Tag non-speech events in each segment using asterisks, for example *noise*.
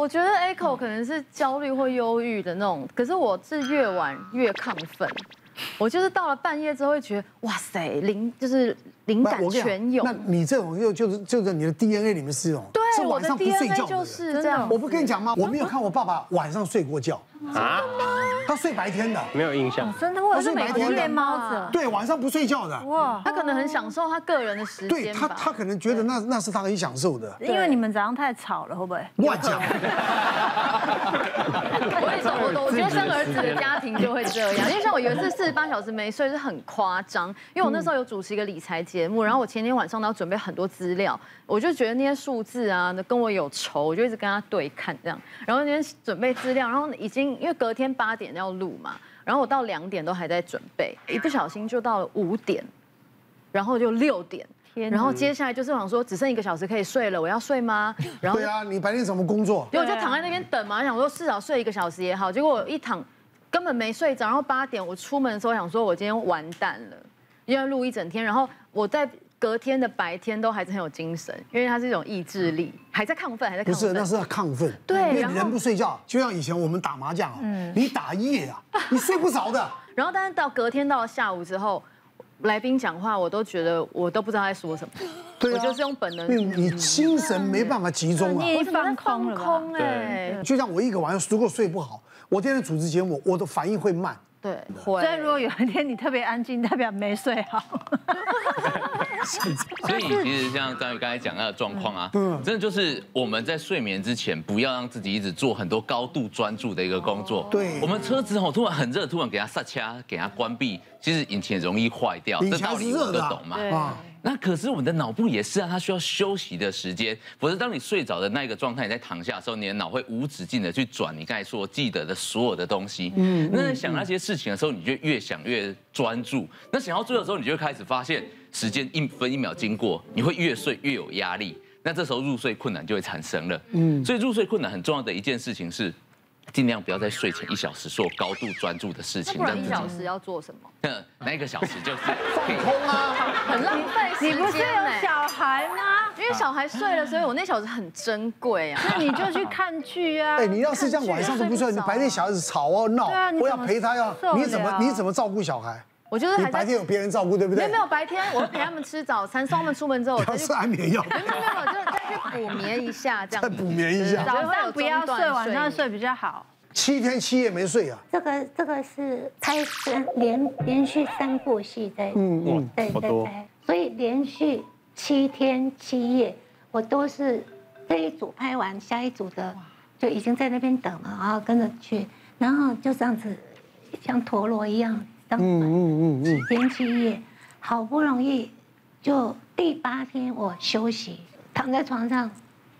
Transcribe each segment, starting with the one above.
我觉得 Echo 可能是焦虑或忧郁的那种，可是我是越玩越亢奋。我就是到了半夜之后会觉得，哇塞，灵就是灵感全有。那你这种又就是就是你的 DNA 里面是这种，对，是晚上不睡觉就是这样。我不跟你讲吗？我没有看我爸爸晚上睡过觉。啊？他睡白天的，没有印象。真的，我是美国夜猫子。对，晚上不睡觉的。哇，他可能很享受他个人的时间。对他，他可能觉得那那是他很享受的。因为你们早上太吵了，会不会？乱讲。我跟你说，我我觉得生儿子的家庭就会这样，因为像我有一次四十八小时没睡是很夸张，因为我那时候有主持一个理财节目，然后我前天晚上都要准备很多资料，我就觉得那些数字啊跟我有仇，我就一直跟他对看这样，然后那天准备资料，然后已经因为隔天八点要录嘛。然后我到两点都还在准备，一不小心就到了五点，然后就六点，天，然后接下来就是想说只剩一个小时可以睡了，我要睡吗？然后对啊，你白天怎么工作？对，我就躺在那边等嘛，想说至少睡一个小时也好。结果我一躺根本没睡着，然后八点我出门的时候想说我今天完蛋了，因为录一整天，然后我在。隔天的白天都还是很有精神，因为它是一种意志力，还在亢奋，还在亢奋。不是，那是要亢奋。对，因为人不睡觉，就像以前我们打麻将啊，你打一夜啊，*laughs* 你睡不着的。然后，但是到隔天到了下午之后，来宾讲话，我都觉得我都不知道在说什么。对，我就是用本能。你精神没办法集中啊，你放空空哎。就像我一个晚上如果睡不好，我天天主持节目，我的反应会慢。对，所以如果有一天你特别安静，代表没睡好。*laughs* 所以其实像张宇刚才讲到的状况啊，真的就是我们在睡眠之前，不要让自己一直做很多高度专注的一个工作。对，我们车子吼突然很热，突然给它刹车，给它关闭，其实引擎容易坏掉。这道理我都懂嘛。那可是我们的脑部也是啊，它需要休息的时间。否则，当你睡着的那个状态，你在躺下的时候，你的脑会无止境的去转你刚才说记得的所有的东西。嗯，那在想那些事情的时候，你就越想越专注。那想要做的时候，你就会开始发现时间一分一秒经过，你会越睡越有压力。那这时候入睡困难就会产生了。嗯，所以入睡困难很重要的一件事情是。尽量不要在睡前一小时做高度专注的事情。不然一小时要做什么？嗯，*laughs* 那一个小时就是 *laughs* 放空啊，很浪费时间。你不是有小孩吗？因为小孩睡了，所以我那小时很珍贵啊。*laughs* 那你就去看剧啊。哎，你要是这样晚上都不睡，你白天小孩子吵哦闹，我要陪他要，你怎么你怎么照顾小孩？我就是白天有别人照顾，对不对？没有没有，白天我会陪他们吃早餐，送他们出门之后，要吃安眠药。没有没有，就再去补眠一下这样。再补眠一下。早上不要睡，晚上睡比较好。七天七夜没睡啊！这个这个是拍三连连续三部戏在，嗯嗯，对对对，所以连续七天七夜，我都是这一组拍完，下一组的就已经在那边等了，然后跟着去，然后就这样子像陀螺一样，嗯嗯嗯，七天七夜，好不容易就第八天我休息，躺在床上。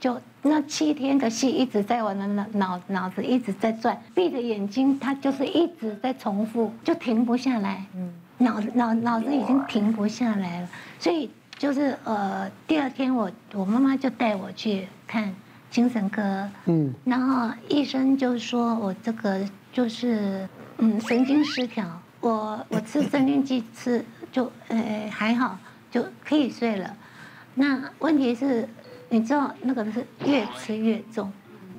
就那七天的戏一直在我的脑脑脑子一直在转，闭着眼睛，它就是一直在重复，就停不下来。嗯，脑脑脑子已经停不下来了，所以就是呃，第二天我我妈妈就带我去看精神科。嗯，然后医生就说我这个就是嗯神经失调，我我吃镇定剂吃就呃还好就可以睡了，那问题是。你知道那个是越吃越重，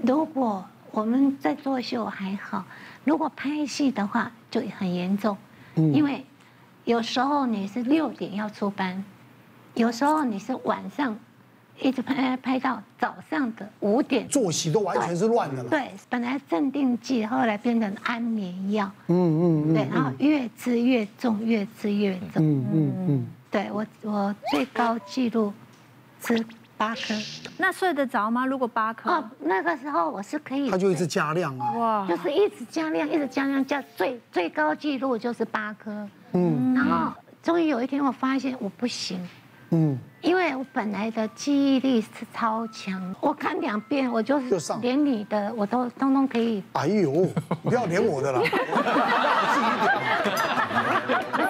如果我们在作秀还好，如果拍戏的话就很严重，因为有时候你是六点要出班，有时候你是晚上一直拍拍到早上的五点，作息都完全是乱的了。对，本来镇定剂后来变成安眠药，嗯嗯，对，然后越吃越重，越吃越重，嗯嗯嗯，对我我最高纪录吃。八颗，那睡得着吗？如果八颗，哦，那个时候我是可以，他就一直加量啊，哇，就是一直加量，一直加量，加最最高纪录就是八颗，嗯，然后终于有一天我发现我不行，嗯，因为我本来的记忆力是超强，我看两遍我就是连你的我都通通可以，哎呦，不要连我的了。*laughs*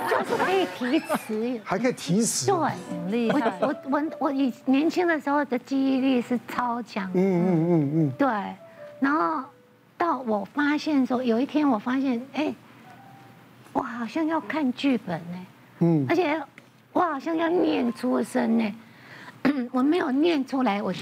就是可以提词，还可以提词，对，很厉害。我我我我以年轻的时候的记忆力是超强，嗯嗯嗯嗯，对。然后到我发现说，有一天我发现，哎，我好像要看剧本呢，嗯，而且我好像要念出声呢，*clears throat* 我没有念出来，我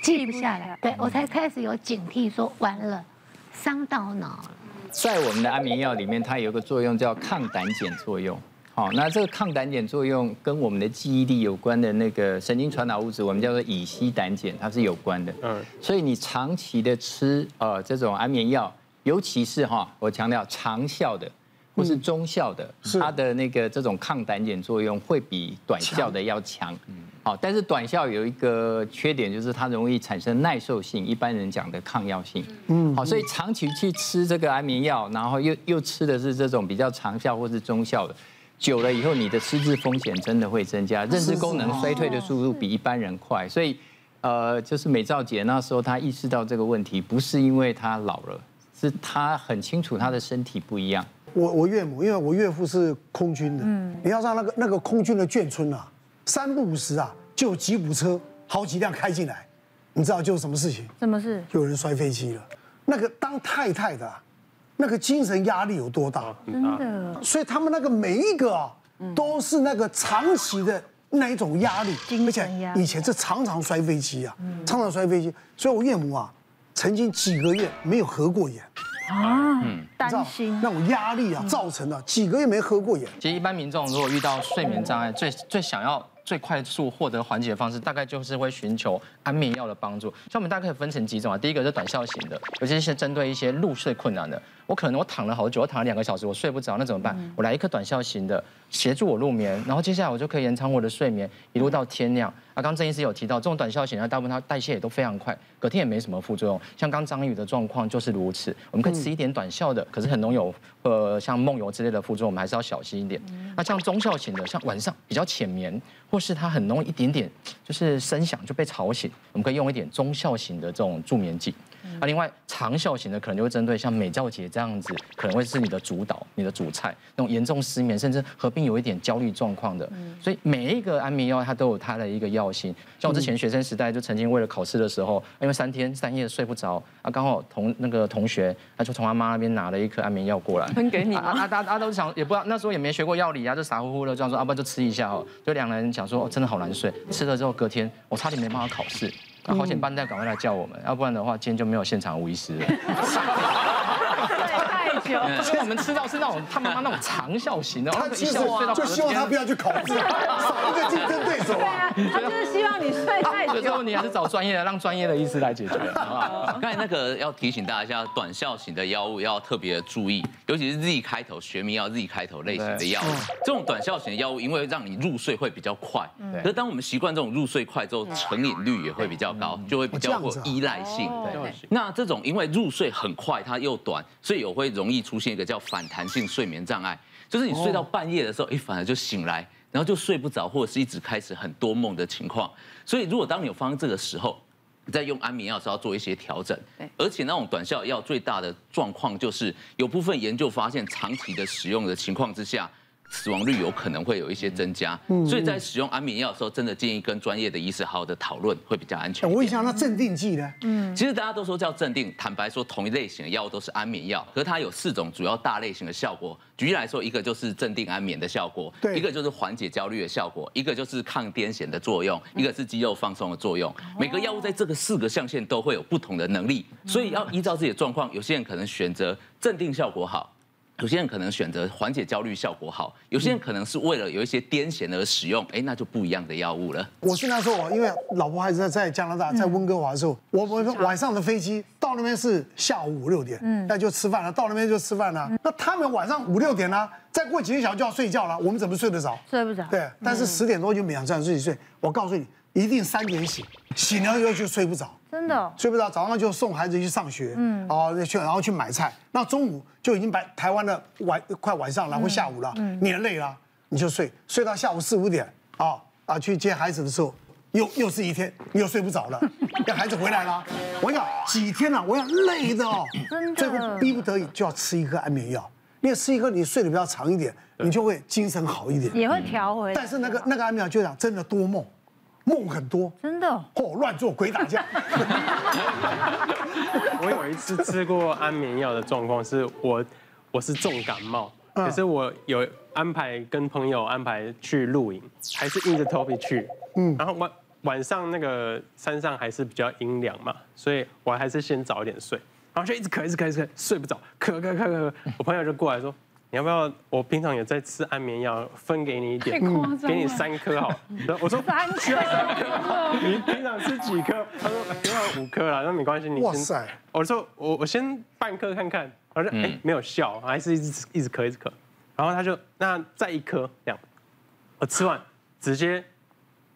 记不下来，对我才开始有警惕，说完了，伤到脑了。在我们的安眠药里面，它有一个作用叫抗胆碱作用。好，那这个抗胆碱作用跟我们的记忆力有关的那个神经传导物质，我们叫做乙烯胆碱，它是有关的。嗯，所以你长期的吃呃这种安眠药，尤其是哈，我强调长效的或是中效的，它的那个这种抗胆碱作用会比短效的要强。好，但是短效有一个缺点，就是它容易产生耐受性，一般人讲的抗药性。嗯，好，所以长期去吃这个安眠药，然后又又吃的是这种比较长效或是中效的。久了以后，你的失智风险真的会增加，认知功能衰退的速度比一般人快。所以，呃，就是美兆姐那时候她意识到这个问题，不是因为她老了，是她很清楚她的身体不一样。我我岳母，因为我岳父是空军的，嗯，你要让那个那个空军的眷村啊，三不五时啊，就有吉普车好几辆开进来，你知道就什么事情？什么事？就有人摔飞机了。那个当太太的。那个精神压力有多大？真的，所以他们那个每一个啊，都是那个长期的那一种压力，而且以前是常常摔飞机啊，常常摔飞机。所以我岳母啊，曾经几个月没有合过眼啊，担心那种压力啊，造成的几个月没合过眼。其实一般民众如果遇到睡眠障碍，最最想要。最快速获得缓解的方式，大概就是会寻求安眠药的帮助。像我们大概可以分成几种啊，第一个是短效型的，尤其是针对一些入睡困难的。我可能我躺了好久，我躺了两个小时，我睡不着，那怎么办？我来一颗短效型的，协助我入眠，然后接下来我就可以延长我的睡眠，一路到天亮。啊，刚刚郑医师有提到，这种短效型的，大部分它代谢也都非常快，隔天也没什么副作用。像刚张宇的状况就是如此，我们可以吃一点短效的，可是很容易有呃像梦游之类的副作用，我们还是要小心一点。那像中效型的，像晚上比较浅眠，或是它很容易一点点就是声响就被吵醒，我们可以用一点中效型的这种助眠剂。啊，另外长效型的可能就会针对像美兆姐这样子，可能会是你的主导、你的主菜，那种严重失眠，甚至合并有一点焦虑状况的。所以每一个安眠药它都有它的一个药性。像我之前学生时代就曾经为了考试的时候，因为三天三夜睡不着，啊，刚好同那个同学他就从他妈那边拿了一颗安眠药过来，分给你。啊，大家都想也不知道那时候也没学过药理啊，就傻乎乎的这样说，啊不就吃一下哦。就两个人讲说，哦，真的好难睡，吃了之后隔天我差点没办法考试。那好险，班代赶快来叫我们，要不然的话，今天就没有现场吴医师了。*laughs* 所以我们吃到是那种他妈妈那种长效型的，他其实就希望他不要去考试，少一个竞争对手啊。他就是希望你睡太久。这个问题还是找专业的，让专业的医师来解决，*laughs* 好不好？刚才那个要提醒大家一下，短效型的药物要特别注意，尤其是 Z 开头学名药 Z 开头类型的药物。这种短效型的药物，因为让你入睡会比较快，可是当我们习惯这种入睡快之后，成瘾率也会比较高，就会比较有依赖性。对，那这种因为入睡很快，它又短，所以有会容易出现一个叫反弹性睡眠障碍，就是你睡到半夜的时候，哎，反而就醒来，然后就睡不着，或者是一直开始很多梦的情况。所以如果当你有发生这个时候，你在用安眠药时候要做一些调整。而且那种短效药最大的状况就是，有部分研究发现，长期的使用的情况之下。死亡率有可能会有一些增加，所以在使用安眠药的时候，真的建议跟专业的医师好好的讨论，会比较安全。我问一下，那镇定剂呢？嗯，其实大家都说叫镇定，坦白说，同一类型的药物都是安眠药，可是它有四种主要大类型的效果。举例来说，一个就是镇定安眠的效果，对，一个就是缓解焦虑的效果，一个就是抗癫痫的作用，一个是肌肉放松的作用。每个药物在这个四个象限都会有不同的能力，所以要依照自己的状况，有些人可能选择镇定效果好。有些人可能选择缓解焦虑效果好，有些人可能是为了有一些癫痫而使用，哎，那就不一样的药物了。我现在说，我因为老婆还是在在加拿大，在温哥华的时候，我我晚上的飞机到那边是下午五六点，嗯，那就吃饭了，到那边就吃饭了。那他们晚上五六点呢，再过几个小时就要睡觉了，我们怎么睡得着？睡不着。对，但是十点多就勉强自己睡。我告诉你，一定三点醒，醒了以后就睡不着。真的。睡不着，早上就送孩子去上学，嗯，哦，去然后去买菜，那中午就已经白台湾的晚快晚上，然后下午了，嗯。你也累了，你就睡，睡到下午四五点，啊啊去接孩子的时候，又又是一天，你又睡不着了，*laughs* 要孩子回来了，我讲几天了，我要累的哦，真的，最后逼不得已就要吃一颗安眠药，因为吃一颗你睡得比较长一点，你就会精神好一点，也会调回来，但是那个那个安眠药就讲真的多梦。梦很多，真的哦，乱做鬼打架。*laughs* 我有一次吃过安眠药的状况是我，我是重感冒，可是我有安排跟朋友安排去露营，还是硬着头皮去。嗯，然后晚晚上那个山上还是比较阴凉嘛，所以我还是先早一点睡，然后就一直咳，一直咳，一直咳，睡不着，咳咳咳咳。我朋友就过来说，你要不要？我平常有在吃安眠药，分给你一点，给你三颗好。*laughs* 我说三颗，*laughs* 你平常吃几颗？他说平常五颗啦，那没关系，你先。哇塞！我说我我先半颗看看，他说哎没有效，还是一直一直咳一直咳。然后他就那再一颗这样，我吃完直接。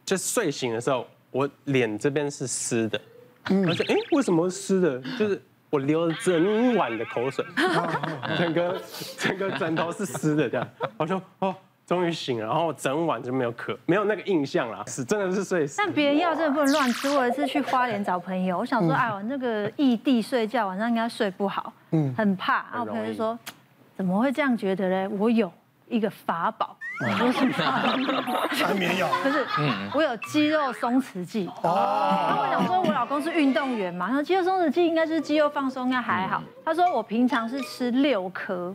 就睡醒的时候，我脸这边是湿的，而且哎，为什么湿的？就是我流了整晚的口水，*laughs* 整个整个枕头是湿的这样。我说哦，终于醒了，然后整晚就没有渴，没有那个印象了，是真的是睡死。但别人药真的不能乱吃。我有一次去花莲找朋友，我想说，哎呦，那个异地睡觉晚上应该睡不好，嗯，很怕。然后我朋友就说，*tsk* 怎么会这样觉得嘞？我有一个法宝。我 *laughs* 是安眠药，不是，我有肌肉松弛剂。哦，然后我想说，我老公是运动员嘛，他说肌肉松弛剂应该是肌肉放松，应该还好。他说我平常是吃六颗，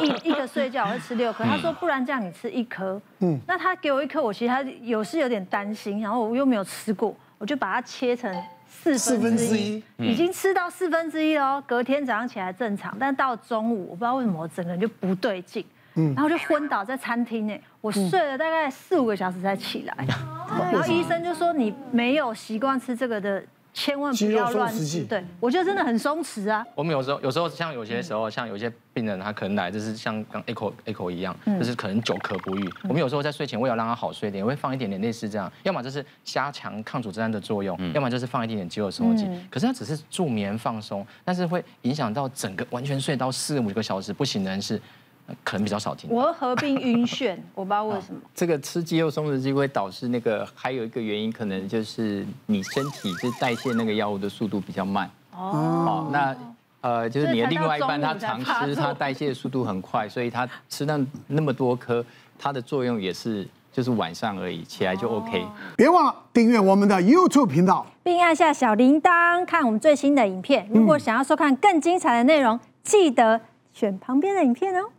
一一个睡觉我会吃六颗。他说不然这样你吃一颗，嗯，那他给我一颗，我其实他有是有点担心，然后我又没有吃过，我就把它切成四分之一，已经吃到四分之一了。隔天早上起来正常，但到中午我不知道为什么我整个人就不对劲。然后就昏倒在餐厅内，我睡了大概四五个小时才起来。然后医生就说，你没有习惯吃这个的，千万不要乱吃。对，我觉得真的很松弛啊。我们有时候有时候像有些时候，像有些病人他可能来就是像刚 echo echo 一样，就是可能久咳不愈。我们有时候在睡前为了让他好睡一点，会放一点点类似这样，要么就是加强抗组织胺的作用，要么就是放一点点肌肉松弛剂。可是它只是助眠放松，但是会影响到整个完全睡到四五个小时不省人事。可能比较少听。我合并晕眩，*laughs* 我不知道为什么。这个吃肌肉松弛剂会导致那个，还有一个原因可能就是你身体就代谢那个药物的速度比较慢。哦。那呃，就是你的另外一半他常吃，他代谢的速度很快，所以他吃那那么多颗，它的作用也是就是晚上而已，起来就 OK。别忘了订阅我们的 YouTube 频道，并按下小铃铛看我们最新的影片。如果想要收看更精彩的内容，记得选旁边的影片哦。